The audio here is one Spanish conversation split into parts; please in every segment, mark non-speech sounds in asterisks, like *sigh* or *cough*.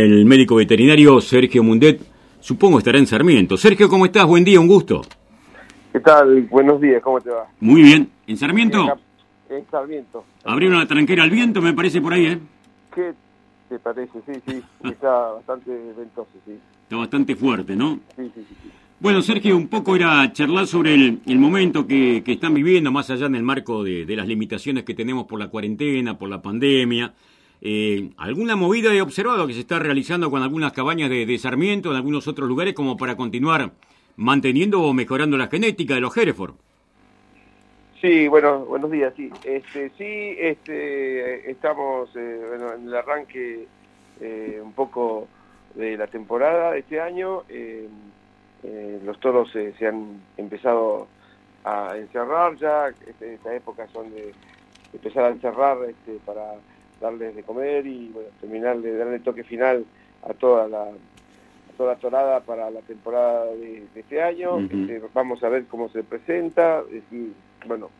El médico veterinario Sergio Mundet, supongo estará en Sarmiento. Sergio, ¿cómo estás? Buen día, un gusto. ¿Qué tal? Buenos días, ¿cómo te va? Muy bien. ¿En Sarmiento? En Sarmiento. Abrieron la tranquera al viento, me parece por ahí, ¿eh? ¿Qué te parece? Sí, sí, está bastante ventoso, sí. Está bastante fuerte, ¿no? Sí, sí, sí. Bueno, Sergio, un poco era charlar sobre el, el momento que, que, están viviendo, más allá en el marco de, de las limitaciones que tenemos por la cuarentena, por la pandemia. Eh, ¿Alguna movida he observado que se está realizando con algunas cabañas de, de, Sarmiento, en algunos otros lugares, como para continuar manteniendo o mejorando la genética de los Hereford? Sí, bueno, buenos días, sí. Este, sí, este, estamos eh, bueno, en el arranque eh, un poco de la temporada de este año. Eh, los toros se han empezado a encerrar ya, este, esta época son de empezar a encerrar este, para darles de comer y bueno, terminar de darle toque final a toda la a toda la torada para la temporada de, de este año. Uh -huh. este, vamos a ver cómo se presenta. Es decir, bueno,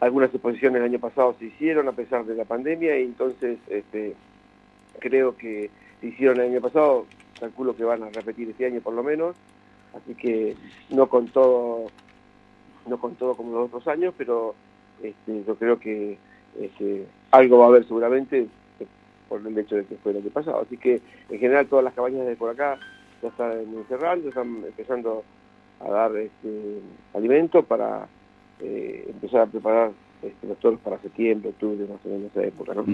algunas exposiciones el año pasado se hicieron a pesar de la pandemia y entonces este, creo que se hicieron el año pasado, calculo que van a repetir este año por lo menos, así que no con todo, no con todo como los otros años, pero este, yo creo que este, algo va a haber seguramente por el hecho de que fue el año pasado. Así que en general todas las cabañas de por acá ya están encerrando, están empezando a dar este, alimento para eh, empezar a preparar este, los toros para septiembre, octubre, más o menos esa época. ¿no?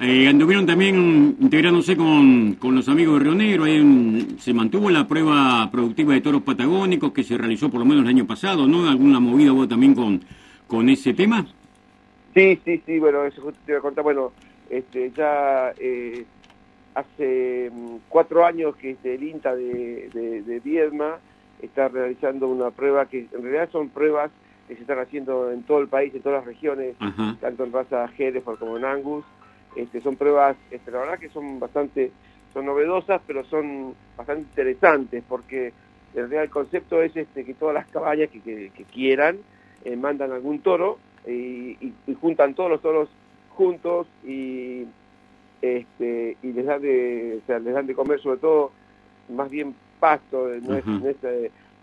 Eh, anduvieron también integrándose con, con los amigos de Río Negro, ahí en, se mantuvo la prueba productiva de toros patagónicos que se realizó por lo menos el año pasado, ¿no? ¿Alguna movida vos también con, con ese tema? Sí, sí, sí, bueno, eso justo te iba a contar, bueno, este, ya eh, hace um, cuatro años que este, el INTA de, de, de, Viedma está realizando una prueba que en realidad son pruebas que se están haciendo en todo el país, en todas las regiones, tanto en raza Hereford como en Angus. Este, son pruebas, este, la verdad que son bastante, son novedosas, pero son bastante interesantes, porque en realidad el concepto es este, que todas las cabañas que, que, que quieran eh, mandan algún toro y, y, y, juntan todos los toros juntos y este y les dan de o sea, les dan de comer sobre todo más bien pasto no, es, no, es,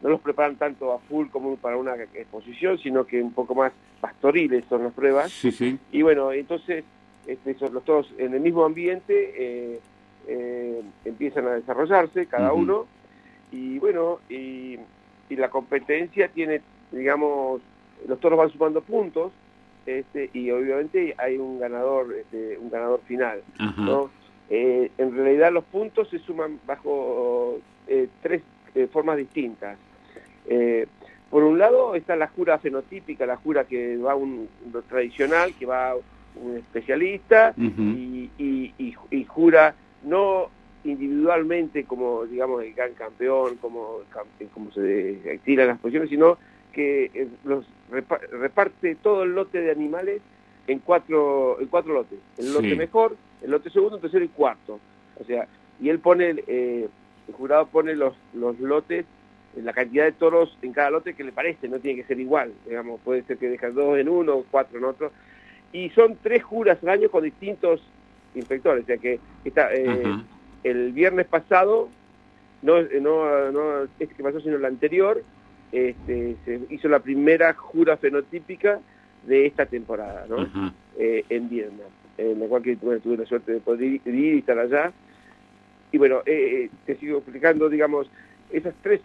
no, los preparan tanto a full como para una exposición sino que un poco más pastoriles son las pruebas sí, sí. y bueno entonces este, son los toros en el mismo ambiente eh, eh, empiezan a desarrollarse cada uh -huh. uno y bueno y, y la competencia tiene digamos los toros van sumando puntos este, y obviamente hay un ganador este, un ganador final ¿no? eh, en realidad los puntos se suman bajo eh, tres eh, formas distintas eh, por un lado está la jura fenotípica la jura que va un, tradicional que va un especialista uh -huh. y, y, y, y, jura no individualmente como digamos el gran campeón como como se tiran las posiciones sino que eh, los reparte todo el lote de animales en cuatro en cuatro lotes el lote sí. mejor el lote segundo tercero y cuarto o sea y él pone eh, el jurado pone los los lotes la cantidad de toros en cada lote que le parece no tiene que ser igual digamos puede ser que dejan dos en uno cuatro en otro y son tres juras al año con distintos inspectores o sea que está eh, uh -huh. el viernes pasado no no no este que pasó sino el anterior este, se hizo la primera jura fenotípica de esta temporada, ¿no? Uh -huh. eh, en Vietnam, en la cual que bueno, tuve la suerte de poder ir, ir y estar allá. Y bueno, eh, te sigo explicando, digamos, esas tres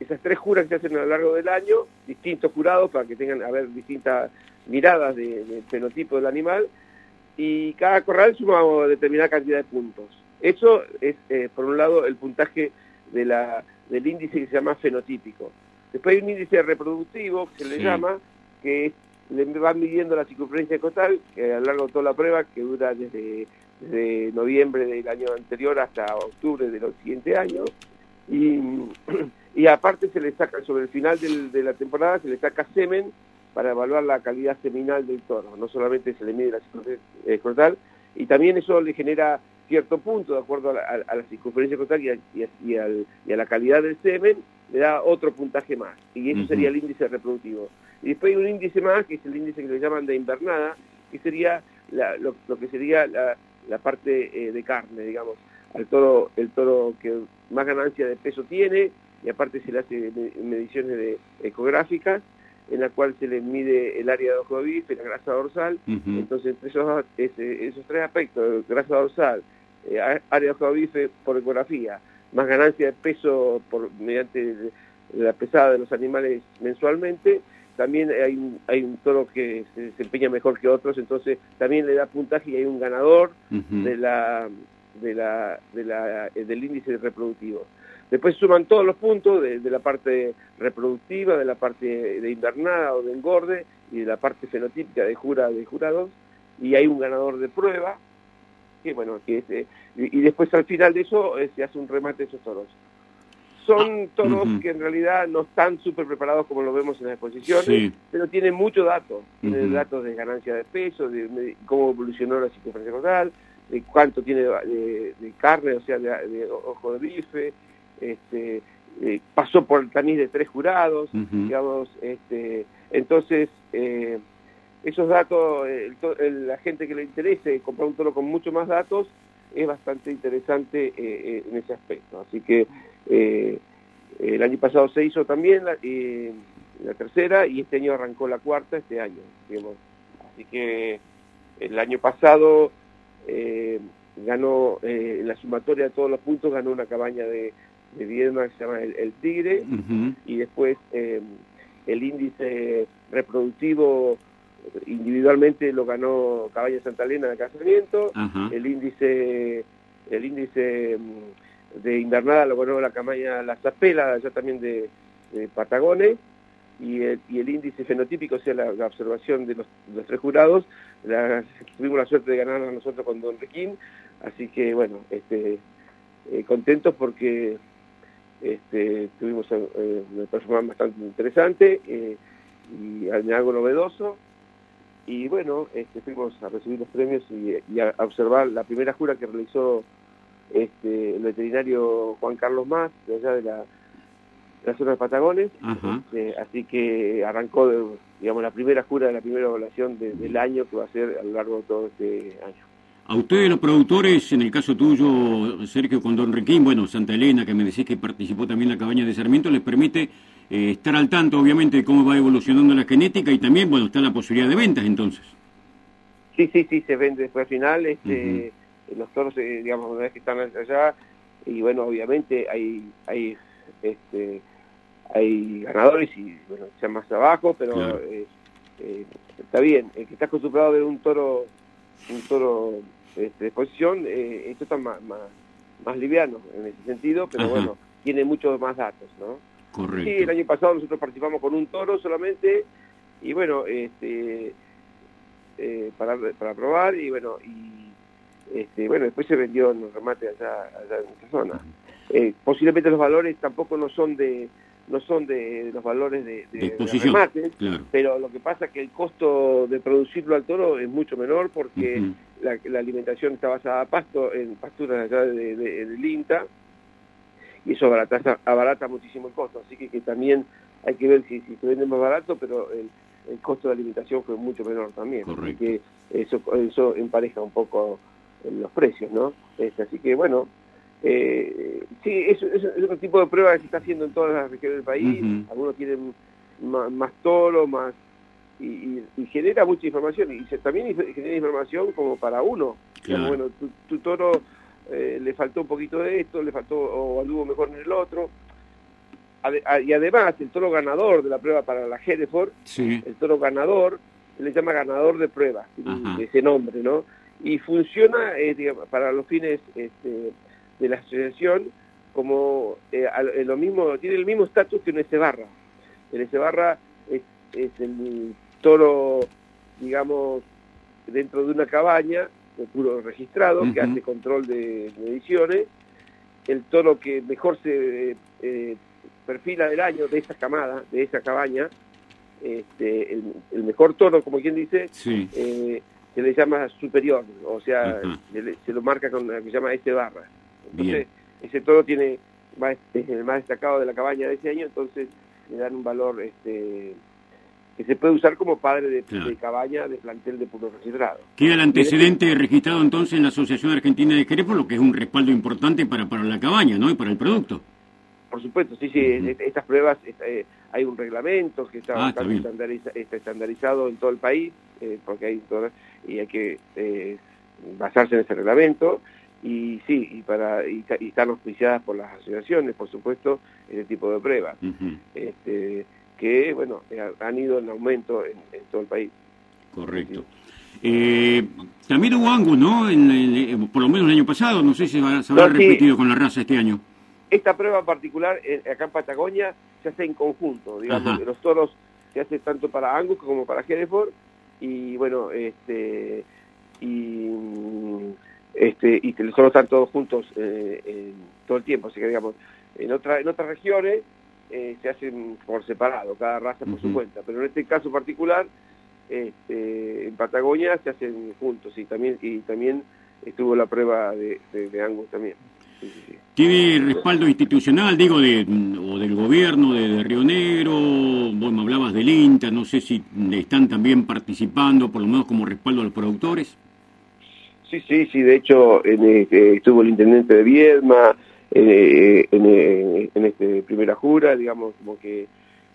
esas tres juras que se hacen a lo largo del año, distintos jurados para que tengan a ver distintas miradas del de fenotipo del animal, y cada corral suma determinada cantidad de puntos. Eso es, eh, por un lado, el puntaje de la, del índice que se llama fenotípico. Después hay un índice reproductivo, que se le llama, que le van midiendo la circunferencia costal, que a lo largo de toda la prueba, que dura desde, desde noviembre del año anterior hasta octubre del siguiente año. Y, *clears throat* y aparte se le saca, sobre el final del, de la temporada, se le saca semen para evaluar la calidad seminal del toro. No solamente se le mide la circunferencia costal, y también eso le genera cierto punto, de acuerdo a la, a la circunferencia costal y a, y, a, y, al, y a la calidad del semen, le da otro puntaje más, y eso uh -huh. sería el índice reproductivo. Y después hay un índice más, que es el índice que le llaman de invernada, que sería la, lo, lo, que sería la, la parte de carne, digamos, al toro, el toro que más ganancia de peso tiene, y aparte se le hace mediciones de ecográficas, en la cual se le mide el área de ojo de bife, la grasa dorsal, entonces entre esos, esos tres aspectos, grasa dorsal, área de ojo de bife por ecografía, más ganancia de peso por mediante la pesada de los animales mensualmente, también hay un, hay un toro que se desempeña mejor que otros, entonces también le da puntaje y hay un ganador de la, de la, de la, del índice reproductivo. Después suman todos los puntos de, la parte reproductiva, de la parte de invernada o de engorde y de la parte fenotípica de jura de jurados y hay un ganador de prueba que bueno que eh, y, después al final de eso eh, se hace un remate de esos toros. Son ah, toros que en realidad no están súper preparados como lo vemos en las exposiciones, pero tienen mucho datos. Tienen datos de ganancia de peso, de, cómo evolucionó la circunferencia caudal, de cuánto tiene de, carne, o sea, de, ojo de bife, este, eh, pasó por el tamiz de tres jurados, digamos, este, entonces eh, esos datos, la gente que le interese comprar un toro con mucho más datos, es bastante interesante eh, en ese aspecto. Así que el año pasado se hizo también la, la, tercera y este año arrancó la cuarta, este año, digamos. Así que el año pasado ganó, en la sumatoria de todos los puntos, ganó una cabaña de de Viedma que se llama el, Tigre, y después eh, el índice reproductivo individualmente lo ganó Cabaña Santa Elena de Casamiento, el índice el índice mm, de invernada lo ganó la cabaña La Zapela, allá también de, Patagones, y el, y el, índice fenotípico, o sea, la, observación de los, tres jurados, tuvimos la suerte de ganar a nosotros con Don Requín, así que bueno, este, eh, contentos porque este, tuvimos eh, una performance bastante interesante eh, y algo novedoso. Y bueno, este, fuimos a recibir los premios y, a observar la primera jura que realizó este, el veterinario Juan Carlos Más, de allá de la, zona de Patagones. Este, así que arrancó, digamos, la primera jura de la primera evaluación del año que va a ser a lo largo de todo este año. A ustedes los productores, en el caso tuyo, Sergio, con Don Requín, bueno, Santa Elena, que me decís que participó también en la cabaña de Sarmiento, les permite eh, estar al tanto, obviamente, de cómo va evolucionando la genética y también, bueno, está la posibilidad de ventas entonces. Sí, sí, sí, se vende después al final, este, los toros, eh, digamos, una vez que están allá, y bueno, obviamente hay, hay, este, hay ganadores y, bueno, ya más abajo, pero eh, está bien, el que está acostumbrado a ver un toro un toro este, de exposición, eh, esto está más, más, liviano en ese sentido, pero bueno, tiene muchos más datos, ¿no? Correcto. Sí, el año pasado nosotros participamos con un toro solamente, y bueno, este, eh, para, para probar, y bueno, y este, bueno, después se vendió en el remate allá, allá en esa zona. Eh, posiblemente los valores tampoco no son de no son de, los valores de, de, remate, pero lo que pasa es que el costo de producirlo al toro es mucho menor porque la, alimentación está basada a pasto, en pasturas allá de, del INTA, y eso abarata, abarata muchísimo el costo, así que, que también hay que ver si, si se vende más barato, pero el, el costo de alimentación fue mucho menor también, así que eso, eso empareja un poco los precios, ¿no? Este, así que bueno, eh, sí, es, es, otro tipo de prueba que se está haciendo en todas las regiones del país, algunos tienen más, toro, más y, genera mucha información y también genera información como para uno. bueno, tu, toro eh, le faltó un poquito de esto, le faltó o anduvo mejor en el otro. y además, el toro ganador de la prueba para la Hereford, el toro ganador, se le llama ganador de prueba, ese nombre, ¿no? Y funciona eh, para los fines este, de la asociación como eh, lo mismo, tiene el mismo estatus que un S barra. El S barra es, es el toro, digamos, dentro de una cabaña, de puro registrado, que hace control de mediciones, el toro que mejor se eh, perfila del año de esa camada, de esa cabaña, este, el, mejor toro, como quien dice, eh, se le llama superior, o sea, se, lo marca con lo que se llama S barra. Entonces, ese toro tiene es el más destacado de la cabaña de ese año, entonces le dan un valor este que se puede usar como padre de, cabaña de plantel de puro registrado. Queda el antecedente registrado entonces en la Asociación Argentina de Jerez, por lo que es un respaldo importante para, para la cabaña, ¿no? Y para el producto. Por supuesto, sí, sí, estas pruebas, eh, hay un reglamento que está, ah, estandarizado en todo el país, eh, porque hay y hay que eh, basarse en ese reglamento, y sí, y para y, están auspiciadas por las asociaciones, por supuesto, ese tipo de pruebas. este, que, bueno, eh, han ido en aumento en, todo el país. Correcto. Eh, también hubo Angus, ¿no? En, por lo menos el año pasado, no sé si se habrá repetido con la raza este año. Esta prueba en particular, eh, acá en Patagonia, se hace en conjunto, digamos, los toros se hace tanto para Angus como para Hereford, y bueno, este, y este y solo están todos juntos todo el tiempo, así que digamos, en, otra, en otras regiones eh, se hacen por separado, cada raza por su cuenta, pero en este caso particular, este, en Patagonia se hacen juntos y también y también estuvo la prueba de, de, Angus también. ¿Tiene respaldo institucional, digo, de, o del gobierno de, Río Negro? Vos me hablabas del INTA, no sé si están también participando, por lo menos como respaldo a los productores. Sí, sí, sí, de hecho en, este, estuvo el intendente de Viedma, eh, en, en, este primera jura, digamos, como que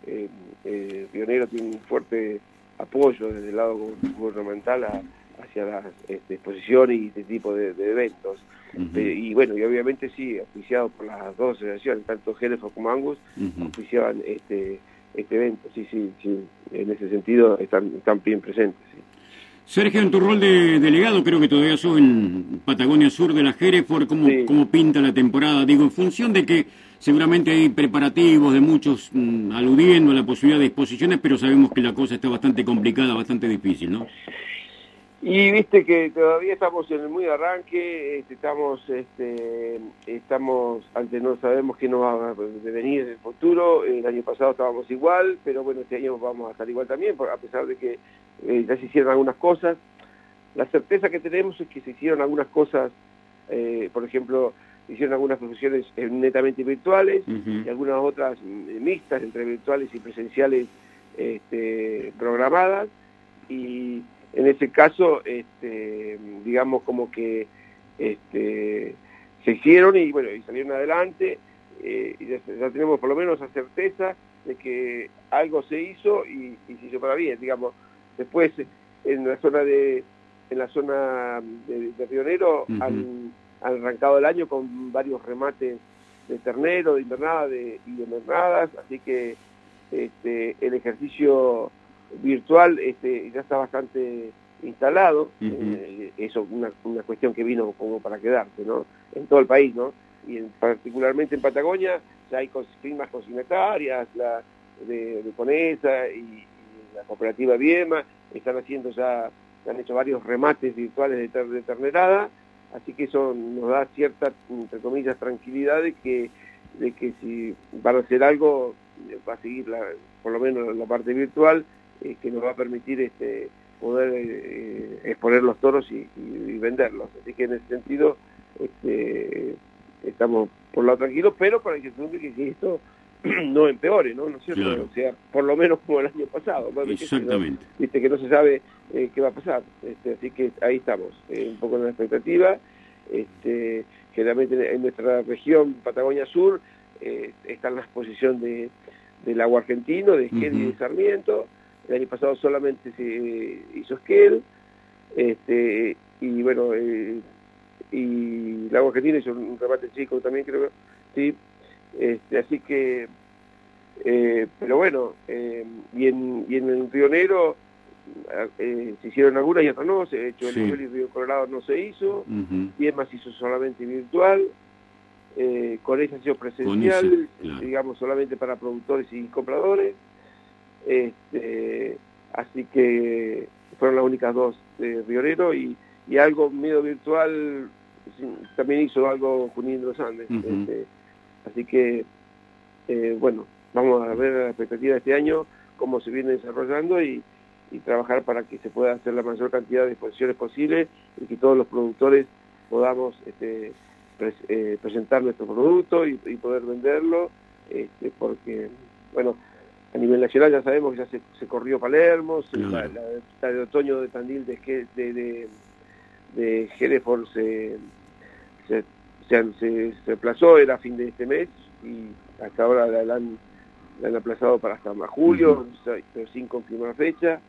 eh, eh, tiene un fuerte apoyo desde el lado gubernamental hacia las este, exposiciones y este tipo de, eventos. Eh, y bueno, y obviamente sí, oficiado por las dos asociaciones, tanto Género como Angus, oficiaban este, este evento, sí, sí, sí, en ese sentido están, están bien presentes. Sergio, en tu rol de delegado, creo que todavía sos en Patagonia Sur de la Hereford, ¿cómo, ¿cómo pinta la temporada? Digo, en función de que seguramente hay preparativos de muchos mm, aludiendo a la posibilidad de exposiciones, pero sabemos que la cosa está bastante complicada, bastante difícil, ¿no? Y viste que todavía estamos en el muy arranque, este, estamos, este, estamos, antes no sabemos qué nos va a venir en el futuro, el año pasado estábamos igual, pero bueno, este año vamos a estar igual también, a pesar de que eh, ya se hicieron algunas cosas. La certeza que tenemos es que se hicieron algunas cosas, eh, por ejemplo, se hicieron algunas profesiones eh, netamente virtuales y algunas otras mixtas entre virtuales y presenciales este, programadas. Y en ese caso, este, digamos como que este, se hicieron y bueno, y salieron adelante. y ya, tenemos por lo menos la certeza de que algo se hizo y, y se hizo para bien, digamos Después, en la zona de en la zona de, de Río han, arrancado el año con varios remates de ternero, de invernada de, y de mernadas, así que este, el ejercicio virtual este, ya está bastante instalado, eh, eso una, una cuestión que vino como para quedarse, ¿no? En todo el país, ¿no? Y particularmente en Patagonia ya hay firmas consignatarias, la de, de Conesa y, la cooperativa Viema, están haciendo ya, han hecho varios remates virtuales de, ternerada, así que eso nos da cierta, entre comillas, tranquilidad de que, de que si van a hacer algo, va a seguir la, por lo menos la parte virtual, eh, que nos va a permitir este poder eh, exponer los toros y, venderlos. Así que en ese sentido este, estamos por lo tranquilo, pero para que se que esto *clears throat* no empeore, ¿no? ¿No es cierto? O sea, por lo menos como el año pasado. Exactamente. Viste que no se sabe eh, qué va a pasar. Este, así que ahí estamos, eh, un poco en la expectativa. Este, generalmente en nuestra región, Patagonia Sur, eh, está en la exposición de, del agua argentino, de Esquel y de Sarmiento. El año pasado solamente se hizo Esquel. Este, y bueno, y el agua argentino hizo un remate chico también, creo que sí este, así que, eh, pero bueno, eh, y, en, y en el Río Negro eh, se hicieron algunas y otras no, se hecho el sí. Río Colorado no se hizo, y es más hizo solamente virtual, con esa sido presencial, digamos solamente para productores y compradores, este, así que fueron las únicas dos de Río Negro y, y algo medio virtual también hizo algo Junín de los Andes. este, Así que, eh, bueno, vamos a ver la expectativa de este año, cómo se viene desarrollando y, trabajar para que se pueda hacer la mayor cantidad de exposiciones posible y que todos los productores podamos este, eh, presentar nuestro producto y, poder venderlo, este, porque, bueno, a nivel nacional ya sabemos que ya se, corrió Palermo, la, de otoño de Tandil de, de, de, de Hereford se, se, se, se, aplazó, era fin de este mes y hasta ahora la, han, han, aplazado para hasta más julio, pero sin confirmar fecha,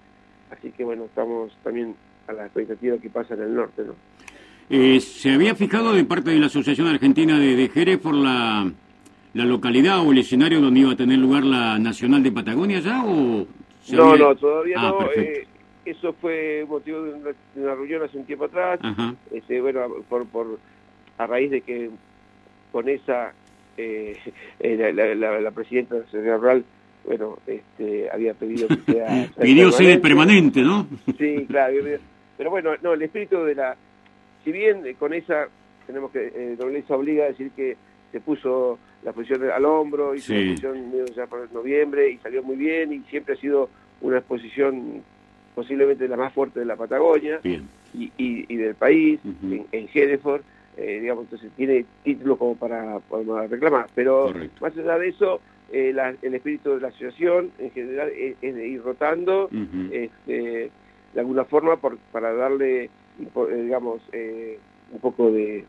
así que bueno, estamos también a la expectativa que pasa en el norte, ¿no? Eh, ¿Se había fijado de parte de la Asociación Argentina de, de Hereford la la localidad o el escenario donde iba a tener lugar la Nacional de Patagonia ya o no no todavía ah, no eh, eso fue motivo de una, reunión hace un tiempo atrás este, bueno por, por a raíz de que con esa eh, *laughs* eh la, la, la, presidenta rural bueno este había pedido que sea *laughs* pidió sede permanente no sí claro pero bueno no el espíritu de la si bien con esa tenemos que eh, obliga a decir que se puso la posición al hombro, hizo sí. la posición ya por noviembre y salió muy bien y siempre ha sido una exposición posiblemente la más fuerte de la Patagonia y, y, del país, en, en Hereford, eh, digamos, entonces tiene título como para, reclamar, pero más allá de eso, eh, el espíritu de la asociación en general es, de ir rotando este, de alguna forma por, para darle, eh, digamos, un poco de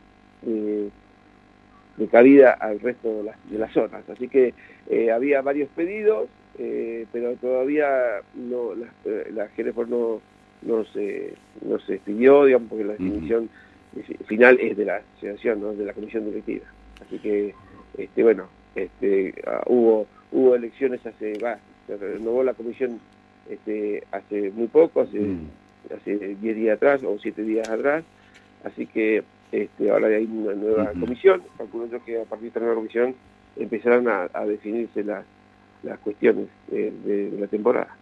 de cabida al resto de las, de las zonas. Así que eh, había varios pedidos, eh, pero todavía no, la, eh, la no, no, se, no se expidió, digamos, porque la definición final es de la asociación, ¿no? de la comisión directiva. Así que, este, bueno, este, ah, hubo, hubo elecciones hace, va, se renovó la comisión este, hace muy poco, hace, hace 10 días atrás o 7 días atrás, así que este, ahora hay una nueva comisión, calculo yo que a partir de esta nueva comisión empezarán a, definirse las, las cuestiones de, la temporada.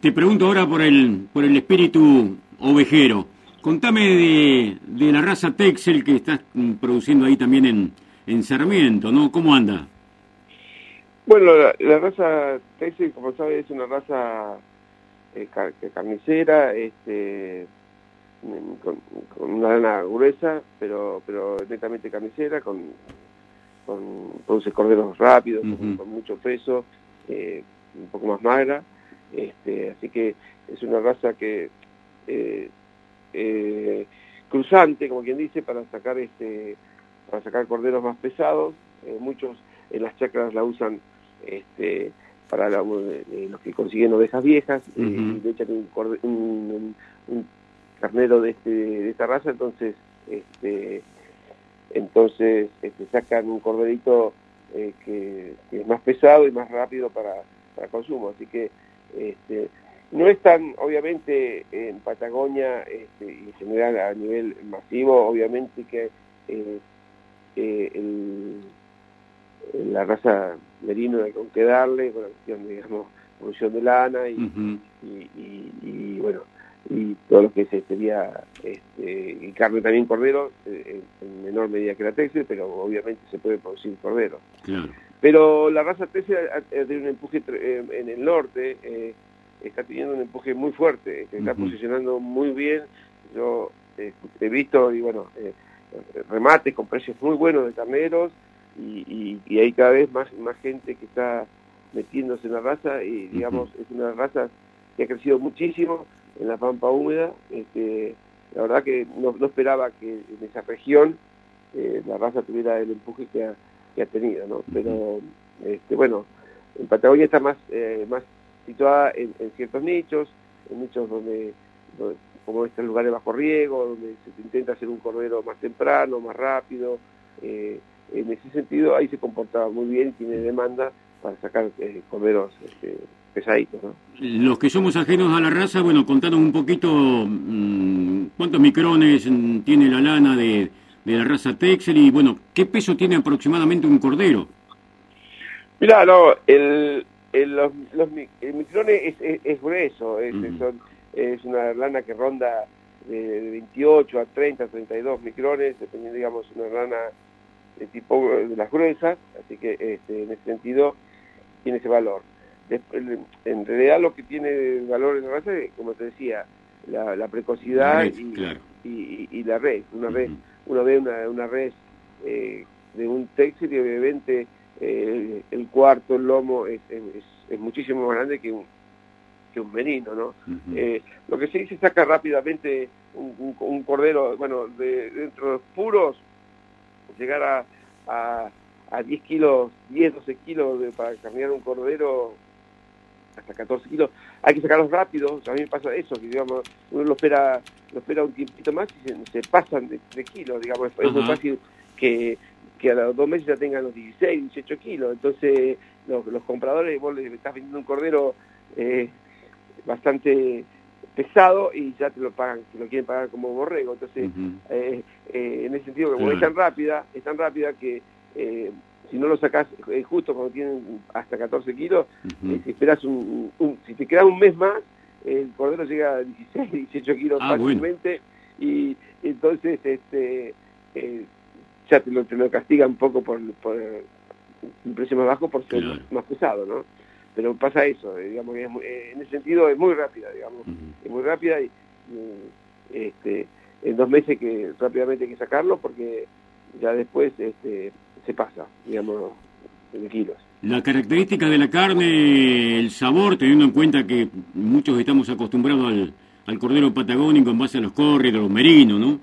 Te pregunto ahora por el, por el espíritu ovejero. Contame de, de la raza Texel que estás mm, produciendo ahí también en, en Sarmiento, ¿no? ¿Cómo anda? Bueno, la, raza Texel, como sabes, es una raza eh, carnicera, este, con, una lana gruesa, pero pero netamente carnicera, con, con produce corderos rápidos, con, mucho peso, eh, un poco más magra, este, así que es una raza que eh, eh, cruzante, como quien dice, para sacar este para sacar corderos más pesados, muchos en las chacras la usan este para los que consiguen ovejas viejas, y le echan un, un carnero de, este, de esta raza, entonces este, entonces este, sacan un corderito eh, que, es más pesado y más rápido para, para consumo. Así que este, no es tan, obviamente, en Patagonia este, y en general a nivel masivo, obviamente que eh, eh, el, la raza merino hay que darle, con la cuestión, digamos, producción de lana y, y bueno, y todo lo que sería este, y carne también cordero eh, en, menor medida que la texel pero obviamente se puede producir cordero. Pero la raza texel tiene un empuje eh, en el norte eh, está teniendo un empuje muy fuerte se está posicionando muy bien yo he visto y bueno remates con precios muy buenos de carneros y, y, hay cada vez más más gente que está metiéndose en la raza y digamos es una raza que ha crecido muchísimo en la pampa húmeda. Este, la verdad que no, esperaba que en esa región eh, la raza tuviera el empuje que ha, que ha tenido, ¿no? Pero, este, bueno, en Patagonia está más, eh, más situada en, ciertos nichos, en nichos donde, como estos lugares bajo riego, donde se intenta hacer un cordero más temprano, más rápido. Eh, en ese sentido, ahí se comportaba muy bien, tiene demanda para sacar corderos este, pesaditos. ¿no? Los que somos ajenos a la raza, bueno, contanos un poquito mm, cuántos micrones mm, tiene la lana de, de, la raza Texel y, bueno, qué peso tiene aproximadamente un cordero. Mira, no, el, el, los, los el microne es, es, grueso, es, es una lana que ronda de, 28 a 30, 32 micrones, dependiendo, digamos, una lana de tipo de las gruesas, así que este, en ese sentido tiene ese valor. En realidad lo que tiene valor en la raza es, como te decía, la, precocidad y, la red. Una red uno ve una, una red eh, de un textil y obviamente eh, el cuarto, el lomo es, es muchísimo más grande que un, que un merino, ¿no? Eh, lo que sí se saca rápidamente un, cordero, bueno, de, dentro de los puros, llegar a, a, a 10 kilos, 10, 12 kilos de, para carnear un cordero, hasta 14 kilos, hay que sacarlos rápido, a mí me pasa eso, que digamos, uno lo espera, lo espera un tiempito más y se, pasan de, kilos, digamos, es, muy fácil que, que a los dos meses ya tengan los 16, 18 kilos, entonces los, los compradores, vos le estás vendiendo un cordero eh, bastante pesado y ya te lo pagan, te lo quieren pagar como borrego. Entonces, eh, eh, en ese sentido, como es tan rápida, es tan rápida que si no lo sacas justo cuando tienen hasta 14 kilos, si esperas un, si te queda un mes más, el cordero llega a 16, 18 kilos ah, fácilmente. Y entonces este ya te lo, te lo castiga un poco por, por un precio más bajo por ser más pesado, ¿no? pero pasa eso, eh, digamos que eh, en ese sentido es muy rápida, digamos, es muy rápida y, este, en dos meses que rápidamente hay que sacarlo porque ya después este, se pasa, digamos, en kilos. La característica de la carne, el sabor, teniendo en cuenta que muchos estamos acostumbrados al, al cordero patagónico en base a los córreos, los merinos, ¿no?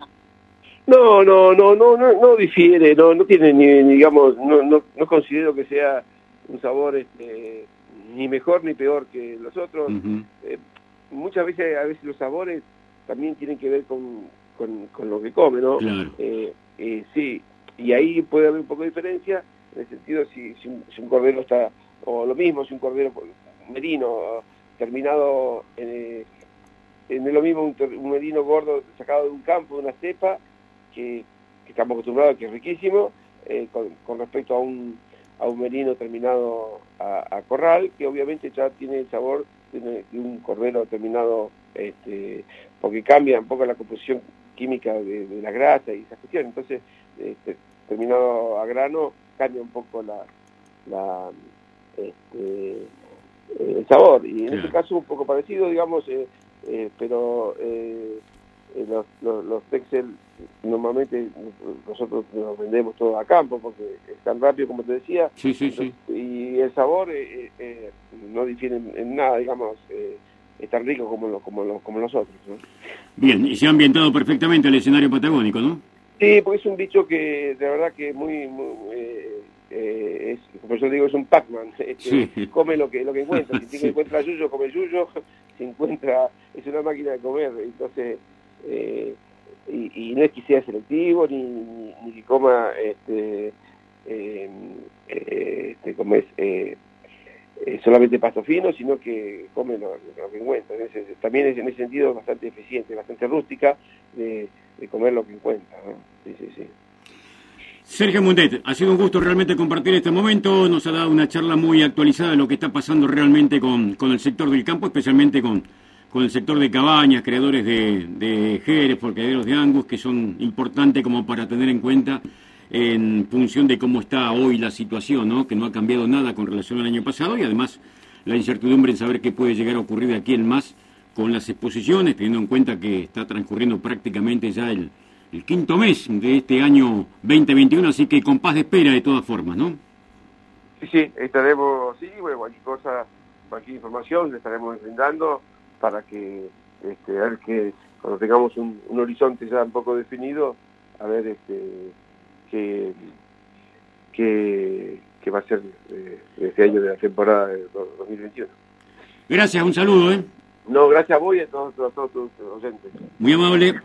No, no, no, no, no, no difiere, no, no tiene ni, digamos, no, no, no considero que sea un sabor este, ni mejor ni peor que los otros. Eh, muchas veces, a veces los sabores también tienen que ver con, con, lo que come, ¿no? Eh, eh, sí, y ahí puede haber un poco de diferencia, en el sentido si, si, un, cordero está, o lo mismo, si un cordero merino terminado en, en lo mismo un, merino gordo sacado de un campo, de una cepa, que, estamos acostumbrados, que es riquísimo, con, con respecto a un a un merino terminado a, corral, que obviamente ya tiene el sabor de, un cordero terminado, este, porque cambia un poco la composición química de, la grasa y esa cuestión. Entonces, este, terminado a grano, cambia un poco la, la este, el sabor. Y en este caso un poco parecido, digamos, eh, eh, pero eh, los, los, los Texel normalmente nosotros nos vendemos todo a campo porque es tan rápido como te decía. Sí, sí, sí. y el sabor eh, eh, no difiere en nada digamos eh, es tan rico como lo, como lo, como nosotros bien y se ha ambientado perfectamente el escenario patagónico no sí porque es un bicho que de verdad que es muy, es, como yo digo es un Pac-Man. *laughs* Come lo que lo que encuentra. *laughs* Si sí. encuentra yuyo come yuyo. *laughs* Si encuentra es una máquina de comer. Entonces eh, y, no es que sea selectivo ni, ni, que coma este, eh, este como es eh, eh, solamente pasto fino sino que come lo, que encuentra. También es en ese sentido bastante eficiente bastante rústica de, comer lo que encuentra sí, sí, sí. Sergio Mundet, ha sido un gusto realmente compartir este momento, nos ha dado una charla muy actualizada de lo que está pasando realmente con, con el sector del campo, especialmente con con el sector de cabañas, creadores de, de Jerez, porquederos de Angus, que son importantes como para tener en cuenta en función de cómo está hoy la situación, ¿no? que no ha cambiado nada con relación al año pasado y además la incertidumbre en saber qué puede llegar a ocurrir de aquí en más con las exposiciones, teniendo en cuenta que está transcurriendo prácticamente ya el, el quinto mes de este año 2021, así que con paz de espera de todas formas, ¿no? Sí, sí, estaremos, sí, bueno, cualquier cosa, cualquier información le estaremos brindando para que este, a ver que cuando tengamos un, horizonte ya un poco definido, a ver este qué, qué, va a ser eh, este año de la temporada de 2021. Gracias, un saludo. ¿eh? No, gracias a vos y a todos, a todos tus oyentes. Muy amable.